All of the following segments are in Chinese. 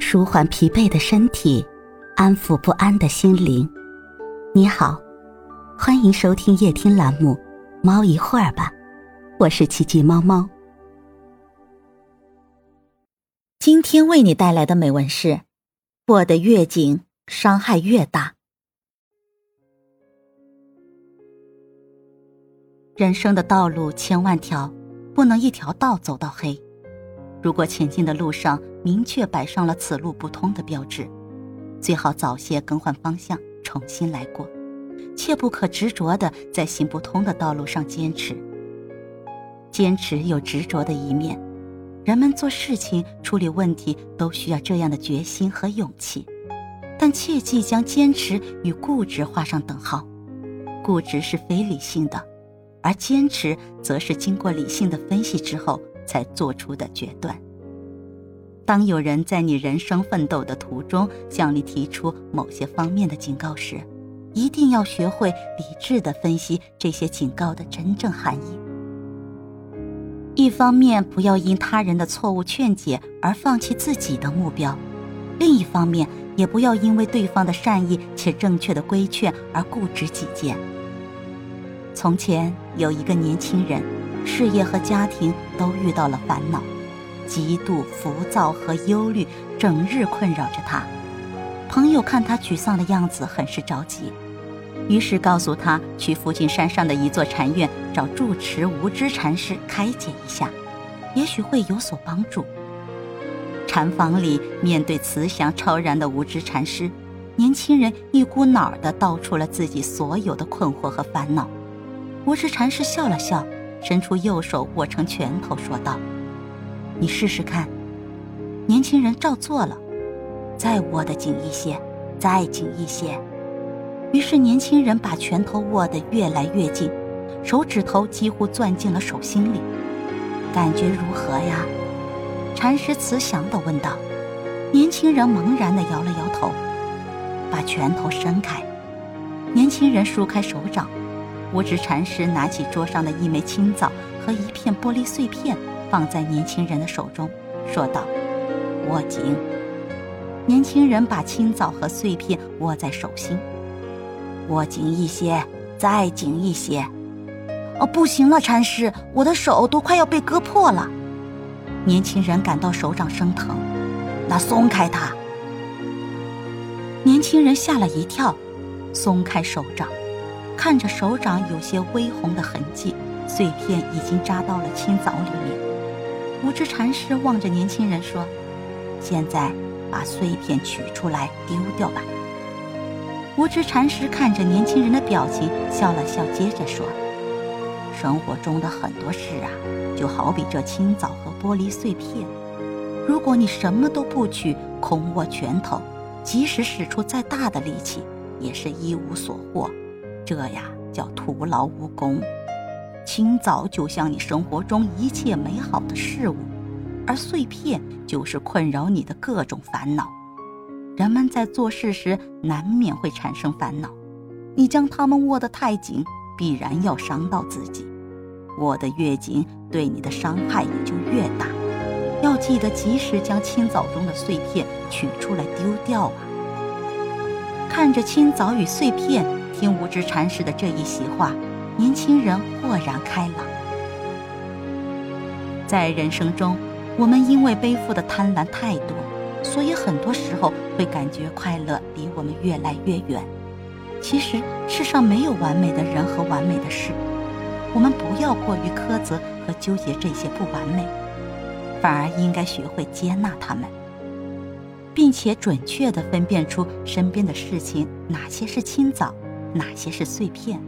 舒缓疲惫的身体，安抚不安的心灵。你好，欢迎收听夜听栏目《猫一会儿吧》，我是奇迹猫猫。今天为你带来的美文是：过得越紧，伤害越大。人生的道路千万条，不能一条道走到黑。如果前进的路上明确摆上了“此路不通”的标志，最好早些更换方向，重新来过，切不可执着的在行不通的道路上坚持。坚持有执着的一面，人们做事情、处理问题都需要这样的决心和勇气，但切忌将坚持与固执画上等号。固执是非理性的，而坚持则是经过理性的分析之后。才做出的决断。当有人在你人生奋斗的途中向你提出某些方面的警告时，一定要学会理智的分析这些警告的真正含义。一方面，不要因他人的错误劝解而放弃自己的目标；另一方面，也不要因为对方的善意且正确的规劝而固执己见。从前有一个年轻人。事业和家庭都遇到了烦恼，极度浮躁和忧虑整日困扰着他。朋友看他沮丧的样子，很是着急，于是告诉他去附近山上的一座禅院找住持无知禅师开解一下，也许会有所帮助。禅房里面对慈祥超然的无知禅师，年轻人一股脑儿地道出了自己所有的困惑和烦恼。无知禅师笑了笑。伸出右手握成拳头，说道：“你试试看。”年轻人照做了，再握得紧一些，再紧一些。于是年轻人把拳头握得越来越紧，手指头几乎攥进了手心里。感觉如何呀？禅师慈祥地问道。年轻人茫然地摇了摇头，把拳头伸开。年轻人舒开手掌。五指禅师拿起桌上的一枚青枣和一片玻璃碎片，放在年轻人的手中，说道：“握紧。”年轻人把青枣和碎片握在手心，握紧一些，再紧一些。哦，不行了，禅师，我的手都快要被割破了。年轻人感到手掌生疼，那松开它。年轻人吓了一跳，松开手掌。看着手掌有些微红的痕迹，碎片已经扎到了青枣里面。无知禅师望着年轻人说：“现在把碎片取出来丢掉吧。”无知禅师看着年轻人的表情，笑了笑，接着说：“生活中的很多事啊，就好比这青枣和玻璃碎片，如果你什么都不取，空握拳头，即使使出再大的力气，也是一无所获。”这呀叫徒劳无功。青枣就像你生活中一切美好的事物，而碎片就是困扰你的各种烦恼。人们在做事时难免会产生烦恼，你将它们握得太紧，必然要伤到自己。握得越紧，对你的伤害也就越大。要记得及时将青枣中的碎片取出来丢掉啊！看着青枣与碎片。听无知禅师的这一席话，年轻人豁然开朗。在人生中，我们因为背负的贪婪太多，所以很多时候会感觉快乐离我们越来越远。其实世上没有完美的人和完美的事，我们不要过于苛责和纠结这些不完美，反而应该学会接纳他们。并且准确地分辨出身边的事情哪些是清早。哪些是碎片，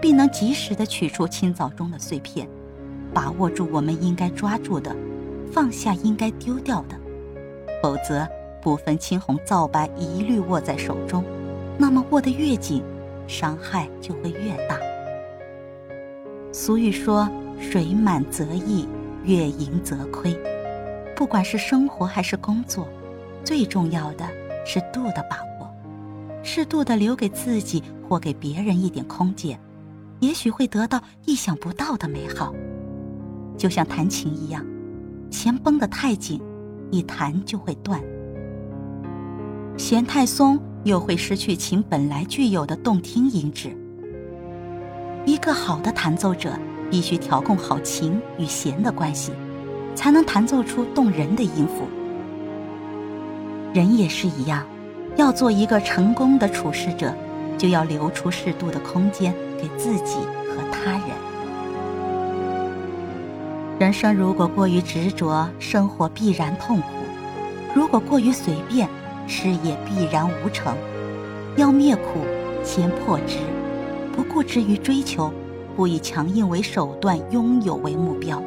并能及时的取出青枣中的碎片，把握住我们应该抓住的，放下应该丢掉的，否则不分青红皂白一律握在手中，那么握得越紧，伤害就会越大。俗语说：“水满则溢，月盈则亏。”不管是生活还是工作，最重要的是度的把握，适度的留给自己。或给别人一点空间，也许会得到意想不到的美好。就像弹琴一样，弦绷得太紧，一弹就会断；弦太松又会失去琴本来具有的动听音质。一个好的弹奏者必须调控好琴与弦的关系，才能弹奏出动人的音符。人也是一样，要做一个成功的处事者，就要留出适度的空间给自己和他人。人生如果过于执着，生活必然痛苦；如果过于随便，事业必然无成。要灭苦，先破执，不固执于追求，不以强硬为手段，拥有为目标。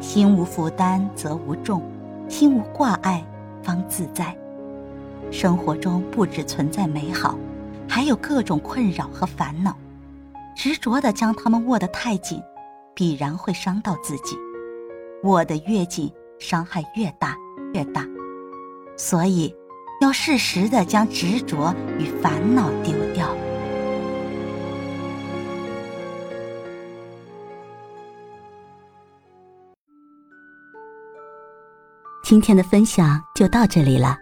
心无负担则无重，心无挂碍方自在。生活中不只存在美好，还有各种困扰和烦恼。执着的将它们握得太紧。必然会伤到自己，握得越紧，伤害越大越大。所以，要适时的将执着与烦恼丢掉。今天的分享就到这里了，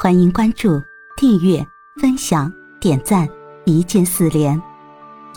欢迎关注、订阅、分享、点赞，一键四连，